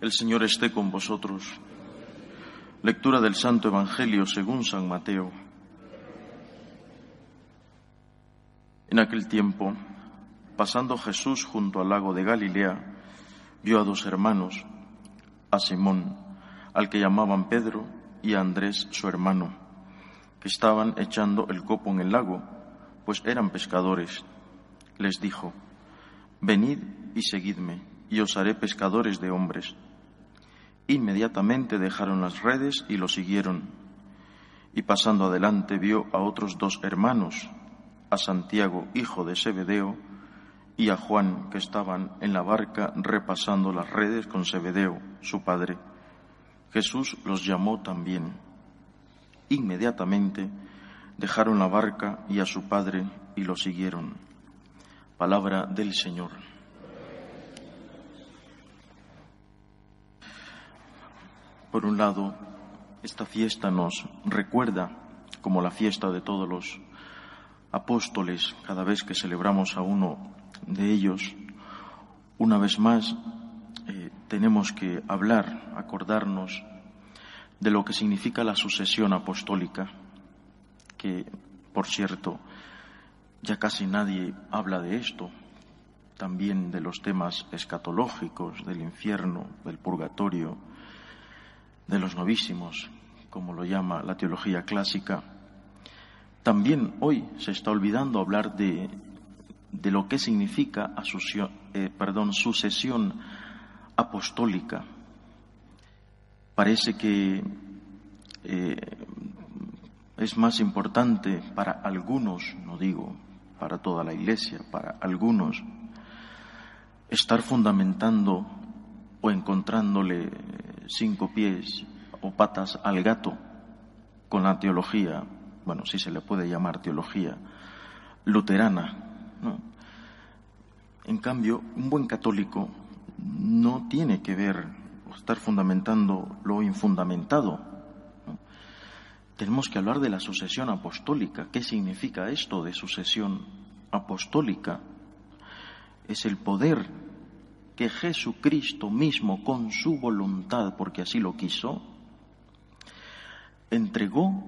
El Señor esté con vosotros. Lectura del Santo Evangelio según San Mateo. En aquel tiempo, pasando Jesús junto al lago de Galilea, vio a dos hermanos, a Simón, al que llamaban Pedro, y a Andrés, su hermano, que estaban echando el copo en el lago, pues eran pescadores. Les dijo, Venid y seguidme, y os haré pescadores de hombres. Inmediatamente dejaron las redes y lo siguieron. Y pasando adelante vio a otros dos hermanos, a Santiago, hijo de Zebedeo, y a Juan, que estaban en la barca repasando las redes con Zebedeo, su padre. Jesús los llamó también. Inmediatamente dejaron la barca y a su padre y lo siguieron. Palabra del Señor. Por un lado, esta fiesta nos recuerda, como la fiesta de todos los apóstoles, cada vez que celebramos a uno de ellos, una vez más eh, tenemos que hablar, acordarnos de lo que significa la sucesión apostólica, que, por cierto, ya casi nadie habla de esto, también de los temas escatológicos, del infierno, del purgatorio, de los novísimos, como lo llama la teología clásica, también hoy se está olvidando hablar de, de lo que significa eh, perdón, sucesión apostólica. Parece que eh, es más importante para algunos, no digo para toda la Iglesia, para algunos, estar fundamentando o encontrándole cinco pies o patas al gato con la teología, bueno, si se le puede llamar teología, luterana. En cambio, un buen católico no tiene que ver o estar fundamentando lo infundamentado. Tenemos que hablar de la sucesión apostólica. ¿Qué significa esto de sucesión apostólica? Es el poder que Jesucristo mismo, con su voluntad, porque así lo quiso, entregó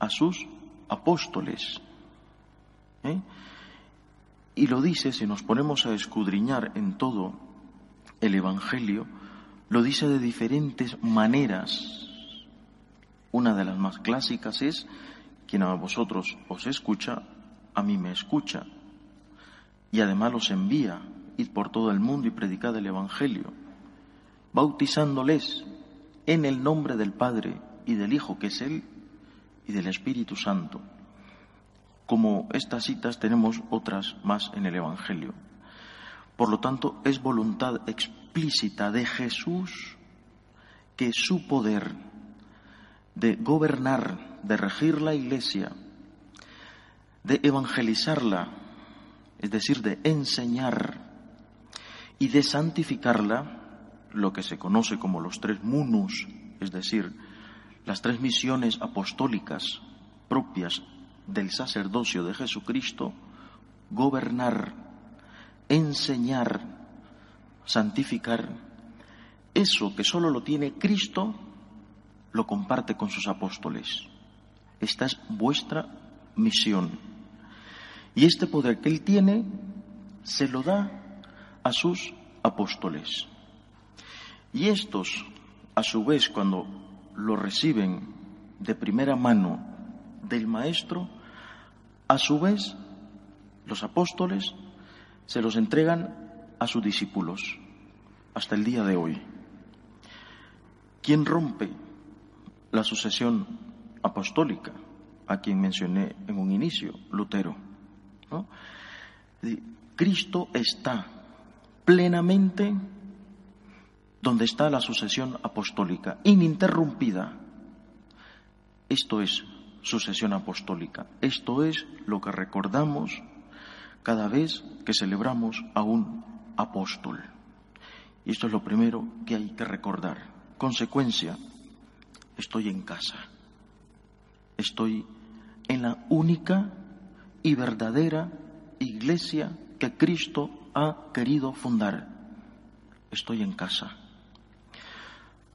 a sus apóstoles. ¿eh? Y lo dice, si nos ponemos a escudriñar en todo el Evangelio, lo dice de diferentes maneras. Una de las más clásicas es, quien a vosotros os escucha, a mí me escucha. Y además los envía id por todo el mundo y predicad el Evangelio, bautizándoles en el nombre del Padre y del Hijo, que es Él, y del Espíritu Santo. Como estas citas tenemos otras más en el Evangelio. Por lo tanto, es voluntad explícita de Jesús que su poder de gobernar, de regir la Iglesia, de evangelizarla, es decir, de enseñar, y de santificarla, lo que se conoce como los tres munus, es decir, las tres misiones apostólicas propias del sacerdocio de Jesucristo, gobernar, enseñar, santificar, eso que solo lo tiene Cristo, lo comparte con sus apóstoles. Esta es vuestra misión. Y este poder que Él tiene se lo da a sus apóstoles. Y estos, a su vez, cuando lo reciben de primera mano del Maestro, a su vez, los apóstoles se los entregan a sus discípulos hasta el día de hoy. ¿Quién rompe la sucesión apostólica? A quien mencioné en un inicio, Lutero. Cristo está plenamente donde está la sucesión apostólica, ininterrumpida. Esto es sucesión apostólica. Esto es lo que recordamos cada vez que celebramos a un apóstol. Y esto es lo primero que hay que recordar. Consecuencia, estoy en casa. Estoy en la única y verdadera iglesia que Cristo ha querido fundar. Estoy en casa.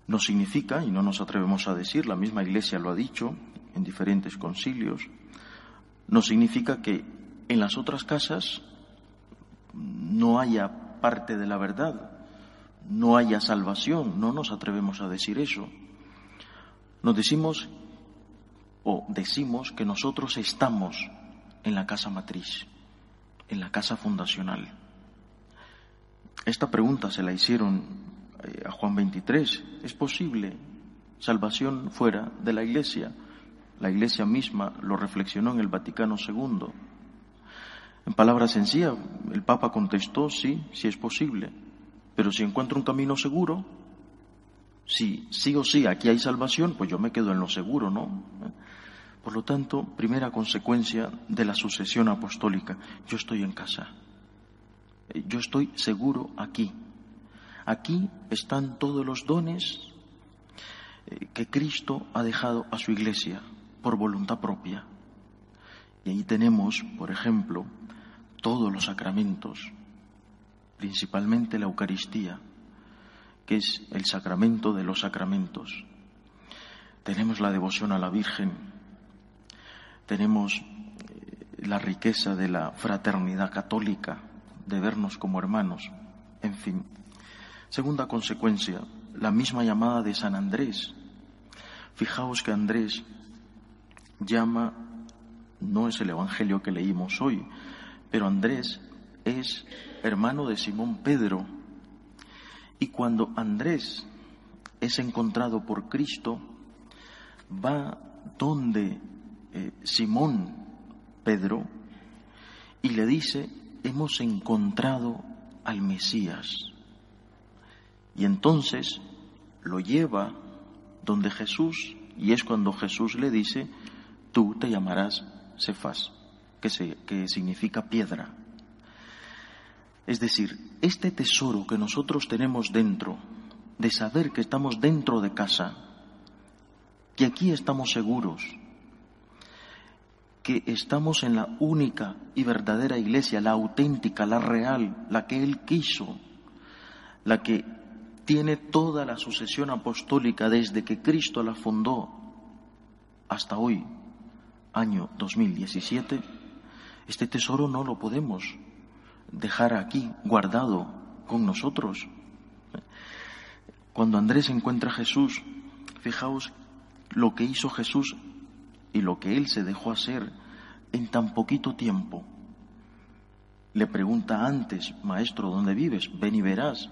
No significa, y no nos atrevemos a decir, la misma Iglesia lo ha dicho en diferentes concilios, no significa que en las otras casas no haya parte de la verdad, no haya salvación, no nos atrevemos a decir eso. Nos decimos o decimos que nosotros estamos en la casa matriz, en la casa fundacional. Esta pregunta se la hicieron eh, a Juan 23. Es posible salvación fuera de la Iglesia. La Iglesia misma lo reflexionó en el Vaticano II. En palabras sencillas, el Papa contestó, sí, sí es posible, pero si encuentro un camino seguro, si sí o sí aquí hay salvación, pues yo me quedo en lo seguro, ¿no? Por lo tanto, primera consecuencia de la sucesión apostólica, yo estoy en casa, yo estoy seguro aquí, Aquí están todos los dones eh, que Cristo ha dejado a su iglesia por voluntad propia. Y ahí tenemos, por ejemplo, todos los sacramentos, principalmente la Eucaristía, que es el sacramento de los sacramentos. Tenemos la devoción a la Virgen, tenemos eh, la riqueza de la fraternidad católica, de vernos como hermanos, en fin, Segunda consecuencia, la misma llamada de San Andrés. Fijaos que Andrés llama, no es el Evangelio que leímos hoy, pero Andrés es hermano de Simón Pedro. Y cuando Andrés es encontrado por Cristo, va donde eh, Simón Pedro y le dice, hemos encontrado al Mesías. Y entonces lo lleva donde Jesús, y es cuando Jesús le dice, tú te llamarás Cefas, que, que significa piedra. Es decir, este tesoro que nosotros tenemos dentro, de saber que estamos dentro de casa, que aquí estamos seguros, que estamos en la única y verdadera iglesia, la auténtica, la real, la que Él quiso, la que tiene toda la sucesión apostólica desde que Cristo la fundó hasta hoy, año 2017, este tesoro no lo podemos dejar aquí guardado con nosotros. Cuando Andrés encuentra a Jesús, fijaos lo que hizo Jesús y lo que él se dejó hacer en tan poquito tiempo. Le pregunta antes, Maestro, ¿dónde vives? Ven y verás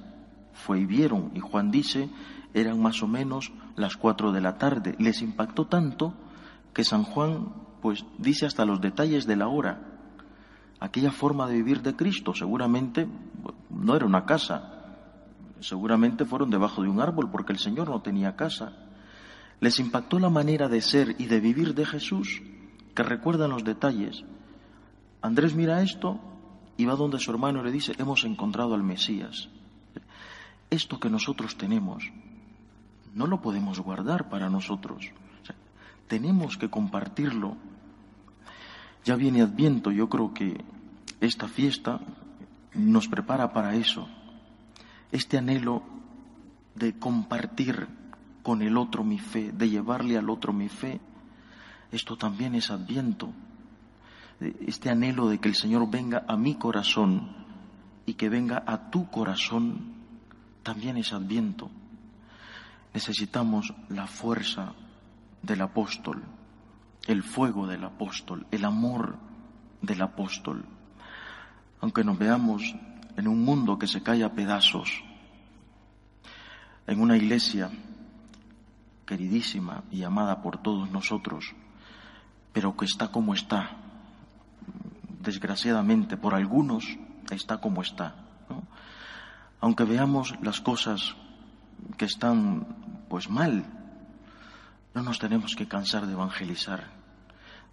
fue y vieron, y Juan dice, eran más o menos las cuatro de la tarde. Les impactó tanto que San Juan, pues, dice hasta los detalles de la hora. Aquella forma de vivir de Cristo, seguramente no era una casa, seguramente fueron debajo de un árbol porque el Señor no tenía casa. Les impactó la manera de ser y de vivir de Jesús, que recuerdan los detalles. Andrés mira esto y va donde su hermano le dice, hemos encontrado al Mesías esto que nosotros tenemos no lo podemos guardar para nosotros. tenemos que compartirlo. Ya viene Adviento, yo creo que esta fiesta nos prepara para eso. Este anhelo de compartir con el otro mi fe, de llevarle al otro mi fe, esto también es Adviento. Este anhelo de que el Señor venga a mi corazón y que venga a tu corazón también es adviento. Necesitamos la fuerza del apóstol, el fuego del apóstol, el amor del apóstol. Aunque nos veamos en un mundo que se cae a pedazos, en una iglesia queridísima y amada por todos nosotros, pero que está como está, desgraciadamente por algunos está como está aunque veamos las cosas que están pues mal, no nos tenemos que cansar de evangelizar,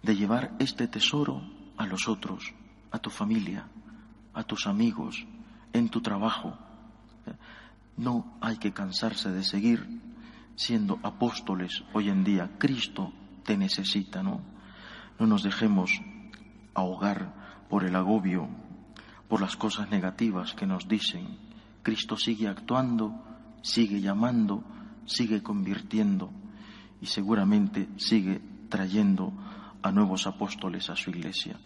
de llevar este tesoro a los otros, a tu familia, a tus amigos, en tu trabajo. No hay que cansarse de seguir siendo apóstoles hoy en día. Cristo te necesita, ¿no? No nos dejemos ahogar por el agobio, por las cosas negativas que nos dicen. Cristo sigue actuando, sigue llamando, sigue convirtiendo y seguramente sigue trayendo a nuevos apóstoles a su iglesia.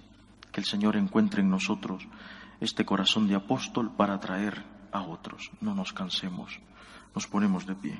Que el Señor encuentre en nosotros este corazón de apóstol para atraer a otros. No nos cansemos, nos ponemos de pie.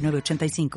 906985.